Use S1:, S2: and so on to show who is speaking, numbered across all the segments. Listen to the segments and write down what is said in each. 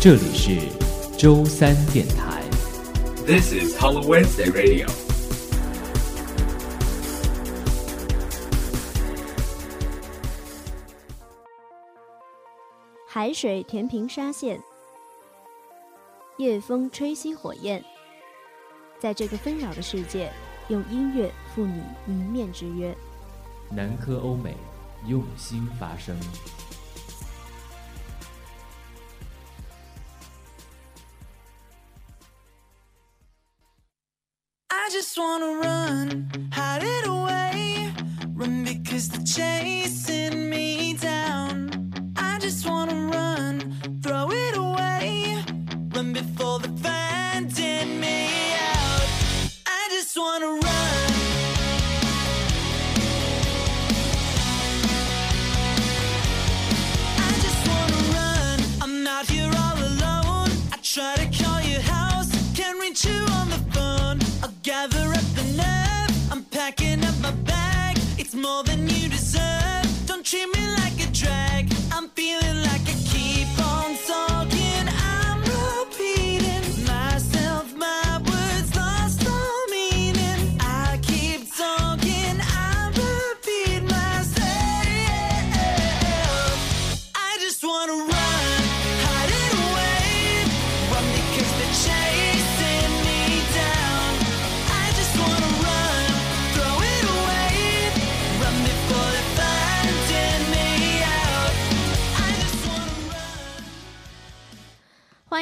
S1: 这里是周三电台。
S2: This is Hello Wednesday Radio.
S3: 海水填平沙线，夜风吹熄火焰，在这个纷扰的世界，用音乐赴你一面之约。
S1: 南科欧美，用心发声。
S4: Just wanna run,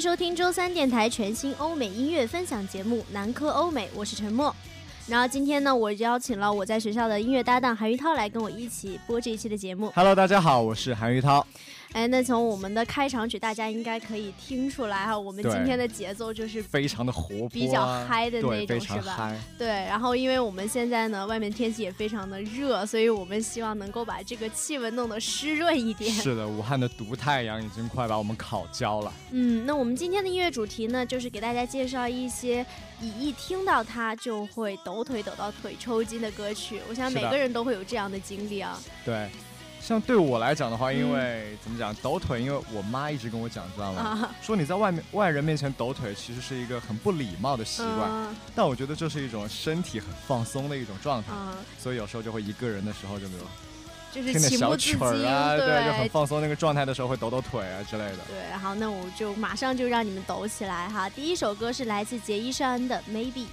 S3: 收听周三电台全新欧美音乐分享节目《南柯欧美》，我是陈默。然后今天呢，我邀请了我在学校的音乐搭档韩玉涛来跟我一起播这一期的节目。
S5: Hello，大家好，我是韩玉涛。
S3: 哎，那从我们的开场曲，大家应该可以听出来哈，我们今天的节奏就是
S5: 非常的活泼啊，
S3: 比较嗨的那，种是吧。对，然后因为我们现在呢，外面天气也非常的热，所以我们希望能够把这个气温弄得湿润一点。
S5: 是的，武汉的毒太阳已经快把我们烤焦了。
S3: 嗯，那我们今天的音乐主题呢，就是给大家介绍一些你一听到它就会抖腿抖到腿抽筋的歌曲。我想每个人都会有这样的经历啊。
S5: 对，像对我来讲的话，因
S3: 嗯
S5: 为、怎么讲抖腿，因为我妈一直跟我讲，知道吗？
S3: 啊，
S5: 说你在外面外人面前抖腿，其实是一个很不礼貌的习惯。
S3: 嗯
S5: 但我觉得这是一种身体很放松的一种状态，
S3: 嗯，
S5: 所以有时候就会一个人的时候就没有
S3: 就是
S5: 听点小
S3: 情不自禁，
S5: 曲儿啊，
S3: 对
S5: 就很放松那个状态的时候会抖抖腿啊之类的。
S3: 对，好，那我就马上就让你们抖起来哈。第一首歌是来自杰伊尚恩的《Maybe》。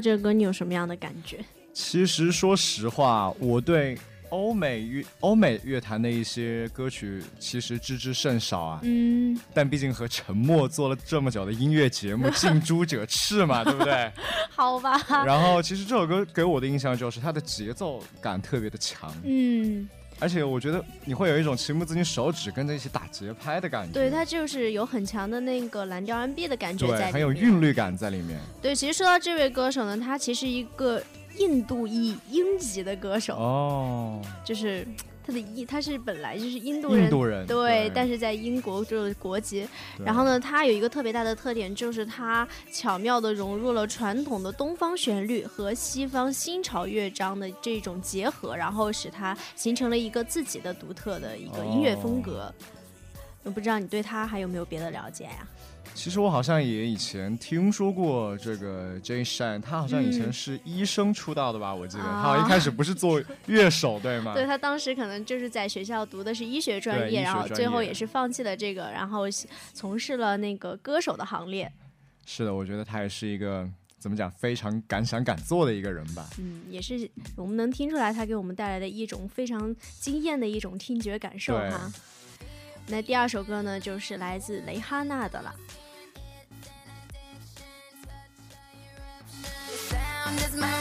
S3: 到这首歌，你有什么样的感觉？
S5: 其实说实话，我对欧美乐欧美乐坛的一些歌曲其实知之甚少啊。
S6: 嗯，
S5: 但毕竟和沉默做了这么久的音乐节目，近朱者赤嘛，对不对？
S6: 好吧。
S5: 然后其实这首歌给我的印象就是它的节奏感特别的强，
S6: 嗯，
S5: 而且我觉得你会有一种情不自禁手指跟着一起打节拍的感觉。
S6: 对，它就是有很强的那个蓝调 R&B 的感觉在里
S5: 对，
S6: 面，
S5: 很有韵律感在里面。
S6: 对，其实说到这位歌手呢，他其实一个印度裔英籍的歌手，
S5: 哦，
S6: 就是他的印，他是本来就是印度人，
S5: 印度人
S6: 对，
S5: 对
S6: 但是在英国就是国籍。然后呢，他有一个特别大的特点，就是他巧妙的融入了传统的东方旋律和西方新潮乐章的这种结合，然后使他形成了一个自己的独特的一个音乐风格。我不知道你对他还有没有别的了解呀、
S5: 其实我好像也以前听说过这个 Jay Shan，他好像以前
S6: 嗯
S5: 是医生出道的吧？我记得
S6: 啊
S5: 他好像一开始不是做乐手，对吗？
S6: 对他当时可能就是在学校读的是医学专业，然后最后也是放弃了这个，然后从事了那个歌手的行列。
S5: 是的，我觉得他也是一个怎么讲非常敢想敢做的一个人吧。
S6: 嗯，也是我们能听出来他给我们带来的一种非常惊艳的一种听觉感受哈。那第二首歌呢，就是来自蕾哈娜的了。
S7: time is
S6: mine.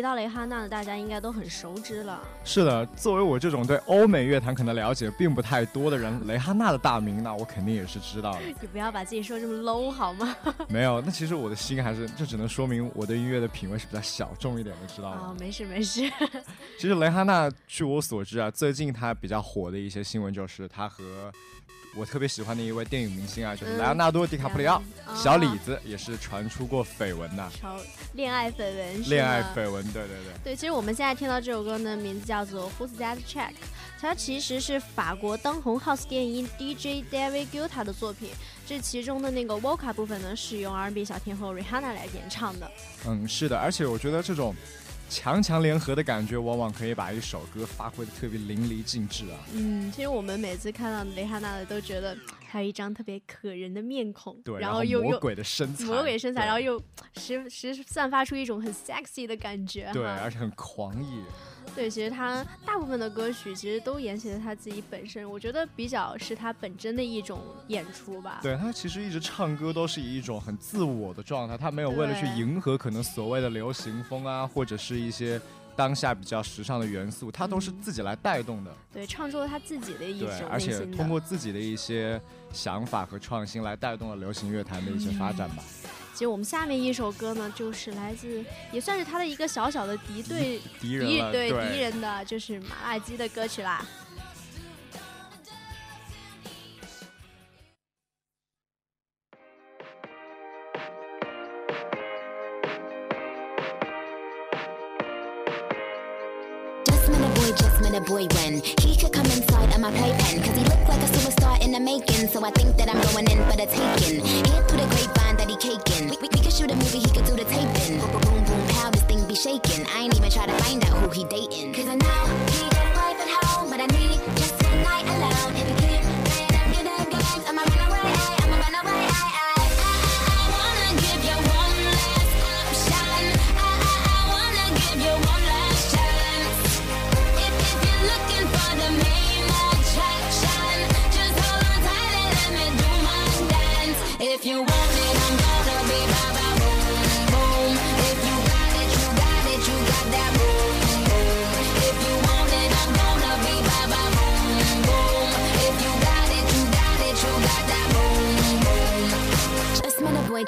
S6: 提到蕾哈娜呢，大家应该都很熟知了。
S5: 是的，作为我这种对欧美乐坛可能了解并不太多的人，蕾哈娜的大名那我肯定也是知道的。
S6: 你不要把自己说这么 low 好吗？
S5: 没有，那其实我的心还是，这只能说明我对音乐的品味是比较小众一点的，知道
S6: 啊、
S5: 吗？
S6: 没事没事。
S5: 其实蕾哈娜，据我所知啊，最近她比较火的一些新闻就是她和我特别喜欢的一位电影明星啊，就是
S6: 嗯
S5: 莱昂纳多·迪卡普里奥，
S6: 哦
S5: 小李子也是传出过绯闻的，
S6: 超恋爱绯闻，
S5: 恋爱绯闻，对对对。
S6: 对，其实我们现在听到这首歌呢，名字叫做《Who's That Check》，它其实是法国当红 house 电音 DJ David Guetta 的作品。这其中的那个 vocal 部分呢，是用 R&B 小天后 Rihanna 来演唱的。
S5: 嗯，是的，而且我觉得这种强强联合的感觉，往往可以把一首歌发挥的特别淋漓尽致啊。
S6: 嗯，其实我们每次看到蕾哈娜的，都觉得她有一张特别可人的面孔，
S5: 对，
S6: 然
S5: 后魔
S6: 又魔
S5: 鬼的身材，
S6: 魔鬼身材，然后又时时散发出一种很 sexy 的感觉
S5: 对，而且很狂野。
S6: 对，其实他大部分的歌曲其实都沿袭了他自己本身，我觉得比较是他本真的一种演出吧。
S5: 对他其实一直唱歌都是以一种很自我的状态，他没有为了去迎合可能所谓的流行风啊，或者是一些当下比较时尚的元素，他都是自己来带动的。
S6: 对，创作了他自己的一种
S5: 对，而且通过自己的一些想法和创新来带动了流行乐坛的一些发展吧。
S6: 其实我们下面一首歌呢，就是来自也算是他的一个小小的敌对
S5: 敌人
S6: 对敌人的，就是麻辣鸡的歌曲啦。
S7: A met a boy when he could come inside of my playpen. Cause he looked like a superstar in the making. So I think that I'm going in for the taking. Hear through the grapevine that he caking. We, we, we could shoot a movie, he could do the taping. Boom, boom, boom, pow, this thing be shaking. I ain't even try to find out who he dating. Cause I know he got a wife at home, but I need just one night alone. If he keep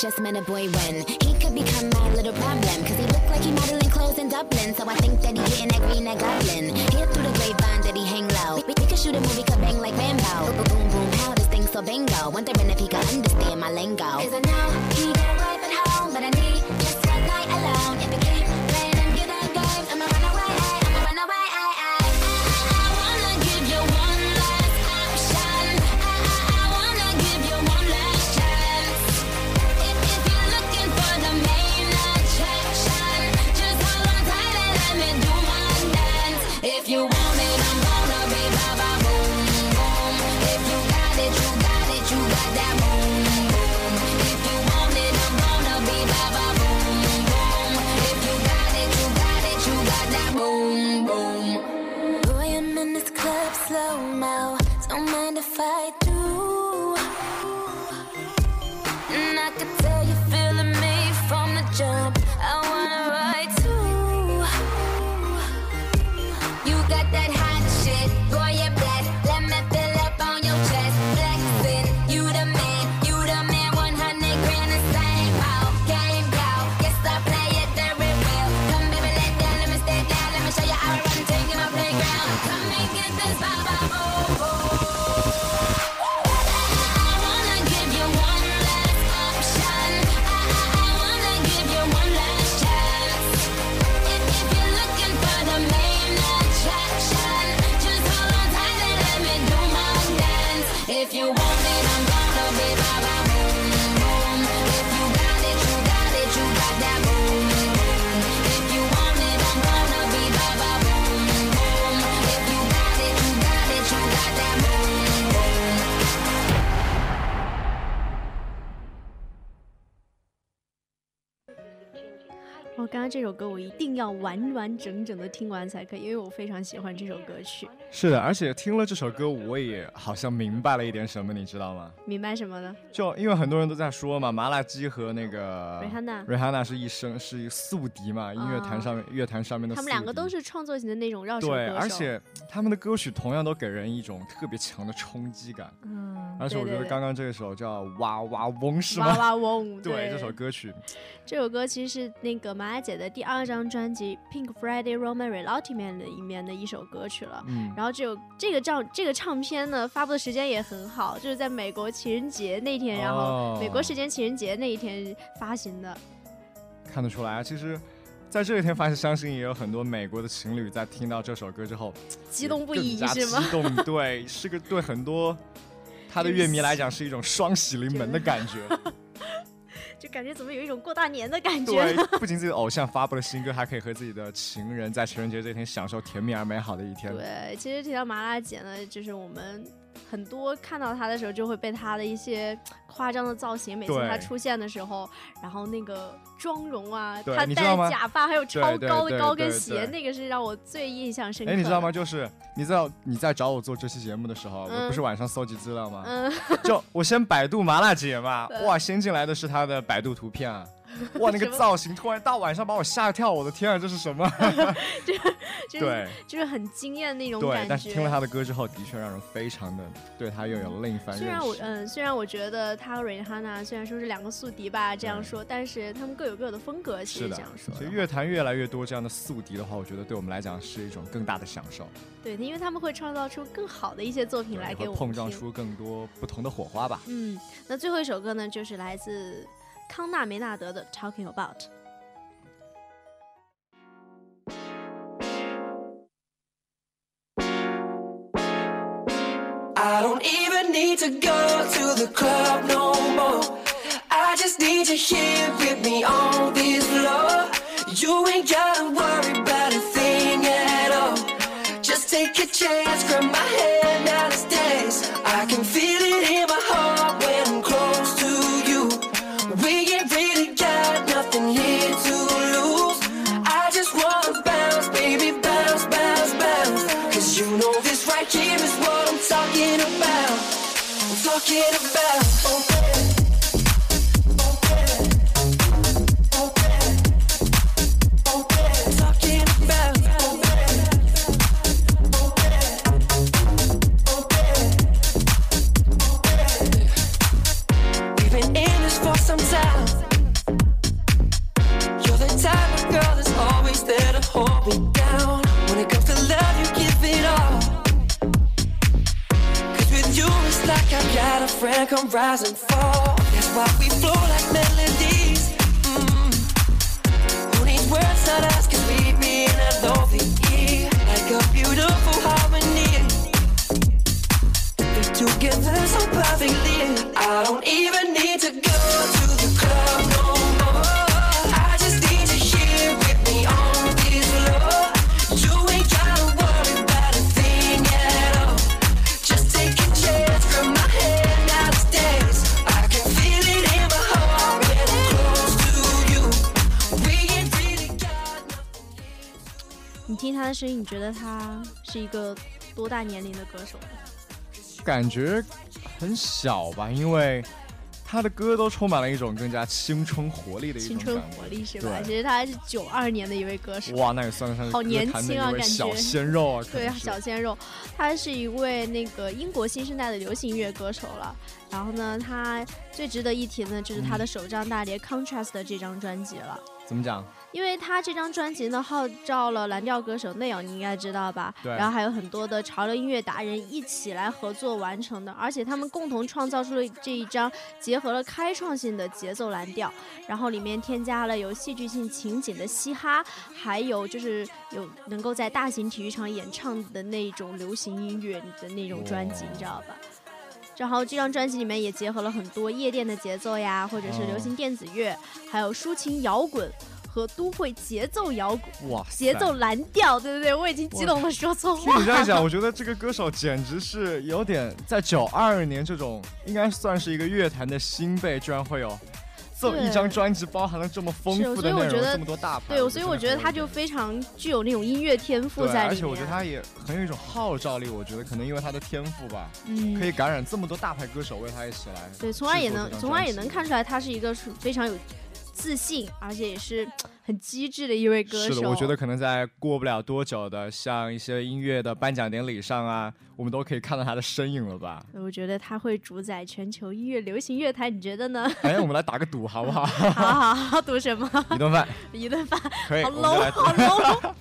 S7: Just met a boy, when he could become my little problem. Cause he looked like he modeling clothes in Dublin. So I think that he getting that green, that goblin. Hear through the grapevine that he hang low. We, we could shoot a movie, could bang like Rambo. Boom, boom, thing so bingo. Wondering if he could understand my lingo. Cause I know he got a wife at home, but I need
S6: 哦，刚刚这首歌我一定要完完整整的听完才可以，因为我非常喜欢这首歌曲。
S5: 是的，而且听了这首歌，我也好像明白了一点什么，你知道吗？
S6: 明白什么呢？
S5: 就因为很多人都在说嘛，麻辣鸡和那个
S6: Rihanna
S5: 瑞哈娜是一生是宿敌嘛，音乐坛上面、乐坛上面的
S6: 他。们两个都是创作型的那种绕手歌
S5: 对，而且他们的歌曲同样都给人一种特别强的冲击感。
S6: 嗯，
S5: 而且我觉得刚刚这首叫《哇哇嗡》是
S6: 哇
S5: 吗？
S6: 哇嗡，
S5: 对，这首歌曲
S6: 这首歌其实是那个麻辣姐的第二张专辑《Pink Friday Roman Reload》里面的里面的一首歌曲了。
S5: 嗯，
S6: 然后这首这个唱这个唱片呢，发布的时间也很好，就是在美国情人节那天，然后
S5: 哦
S6: 美国时间情人节那一天发行的。
S5: 看得出来啊，其实。在这一天发现，相信也有很多美国的情侣在听到这首歌之后，
S6: 激动不已是吗
S5: 激？动，对，是个对很多 他的乐迷来讲是一种双喜临门的感觉。
S6: 就感觉怎么有一种过大年的感觉
S5: 对。，不仅自己的偶像发布了新歌，还可以和自己的情人在情人节这天享受甜蜜而美好的一天。
S6: 对，其实提到麻辣姐呢，就是我们很多看到他的时候，就会被他的一些 夸张的造型，每次他出现的时候，然后那个妆容啊，他戴假发，还有超高的高跟鞋，那个是让我最印象深刻。
S5: 哎，你知道吗？？就是你在你在找我做这期节目的时候，我
S6: 嗯
S5: 不是晚上搜集资料吗？
S6: 嗯，
S5: 就我先百度麻辣姐嘛，哇，先进来的是她的百度图片啊，哇，那个造型突然大晚上把我吓一跳，我的天啊，这是什么？
S6: 就是
S5: 对
S6: 就是很惊艳那种感，
S5: 对但是听了。他的歌之后，的确让人非常的对他又有了另一番
S6: 虽。然我嗯，虽然我觉得他和瑞哈娜虽然说是两个宿敌吧，这样说，但是他们各有各的风格。其实这样说，
S5: 其实，乐坛越来越多这样的宿敌的话，我觉得对我们来讲是一种更大的享受，
S6: 对，因为他们会创造出更好的一些作品来给我们
S5: 碰撞出更多不同的火花吧。
S6: 嗯，那最后一首歌呢，就是来自康纳梅纳德的《Talking About》。
S8: I don't even need to go to the club no more. I just need you here with me on this floor. You ain't gotta worry about a thing at all. Just take a chance, grab rise and fall. That's why we flow
S6: 听他的声音，你觉得他是一个多大年龄的歌手呢？
S5: 感觉很小吧，因为他的歌都充满了一种更加青春活力的一种
S6: 青春活力是吧？其实他是九二年的一位歌手。
S5: 哇，那也算得上是
S6: 好年轻啊感觉
S5: 小鲜肉啊！
S6: 对小鲜肉，他是一位那个英国新生代的流行音乐歌手了。然后呢，他最值得一提呢，就是
S5: 嗯
S6: 他的首张大碟《Contrast》的这张专辑了。
S5: 怎么讲？
S6: 因为他这张专辑呢，号召了蓝调歌手内容，你应该知道吧？
S5: 对
S6: 然后还有很多的潮流音乐达人一起来合作完成的，而且他们共同创造出了这一张结合了开创性的节奏蓝调，然后里面添加了有戏剧性情景的嘻哈，还有就是有能够在大型体育场演唱的那种流行音乐的那种专辑，你知道吧？然后这张专辑里面也结合了很多夜店的节奏呀，或者是流行电子乐，还有抒情摇滚和都会节奏摇滚、
S5: 哇，
S6: 节奏蓝调，对不对？我已经激动的说错话
S5: 听
S6: 话
S5: 你这样讲，我觉得这个歌手简直是有点在九二年这种应该算是一个乐坛的新辈，居然会有这么
S6: 对
S5: 一张专辑包含了这么丰
S6: 是
S5: 富的内容，这么多大牌。
S6: 对，所以我觉得他就非常具有那种音乐天赋，在里面。
S5: 而且我觉得他也很有一种号召力。我觉得可能因为他的天赋吧，
S6: 嗯
S5: 可以感染这么多大牌歌手为他一起来。
S6: 对，从而也能从而也能看出来他是一个是非常有自信，而且也是很机智的一位歌手。
S5: 是的，我觉得可能在过不了多久的，像一些音乐的颁奖典礼上啊，我们都可以看到他的身影了吧？
S6: 我觉得他会主宰全球音乐流行乐坛，你觉得呢？
S5: 哎，我们来打个赌好不好？
S6: 好好好，赌什么？
S5: 一顿饭
S6: 一顿饭，
S5: 可以，
S6: 好 low，好 low。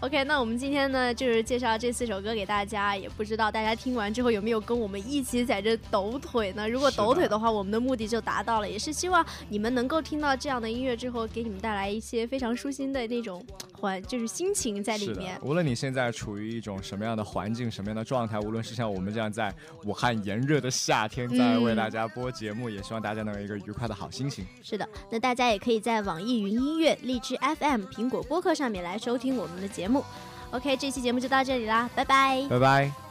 S6: OK，那我们今天呢，就是介绍这四首歌给大家，也不知道大家听完之后有没有跟我们一起在这抖腿呢？如果抖腿的话，我们的目的就达到了，也是希望你们能够听到这样的音乐之后，给你们带来一些非常舒心的那种 环，就是心情在里面，。
S5: 无论你现在处于一种什么样的环境、什么样的状态，无论是像我们这样在武汉炎热的夏天，在为
S6: 嗯
S5: 大家播节目，也希望大家能有一个愉快的好心情。
S6: 是的，那大家也可以在网易云音乐、荔枝 FM、苹果播客上面来收听我们的节目。OK，这期节目就到这里啦，拜拜。
S5: 拜拜。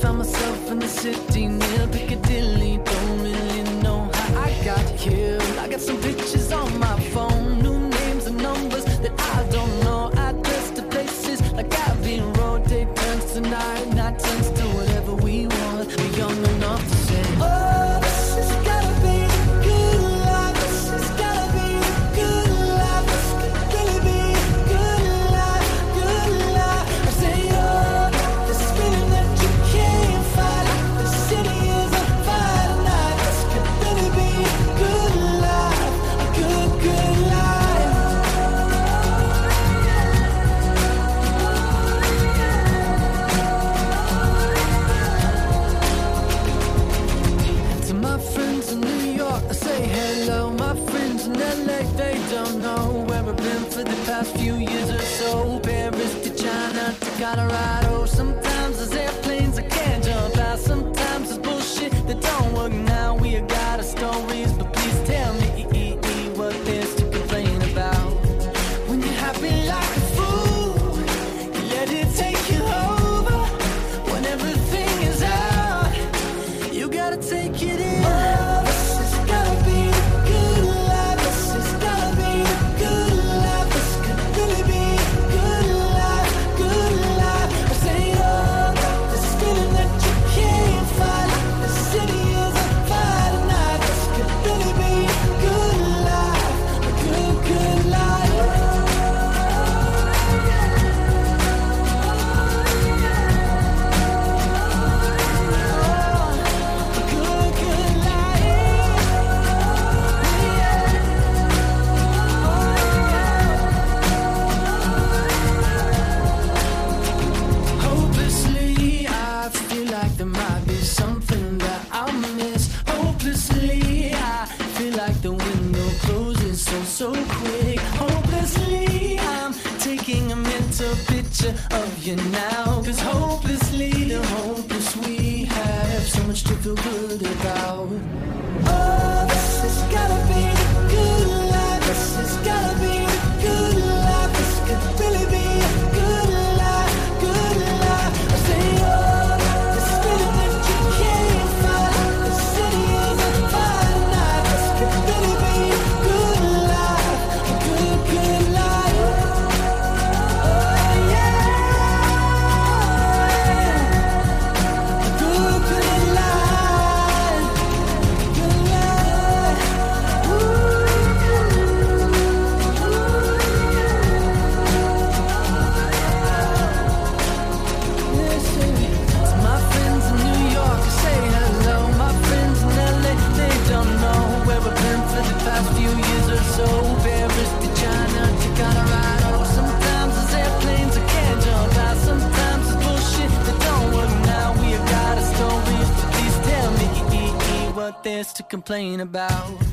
S4: found myself in the city near Piccadilly. Don't really know how I got here. I got some pictures. of you now. Cause hopelessly the hopeless we have so much to feel good about. Oh, this has gotta be. complain about.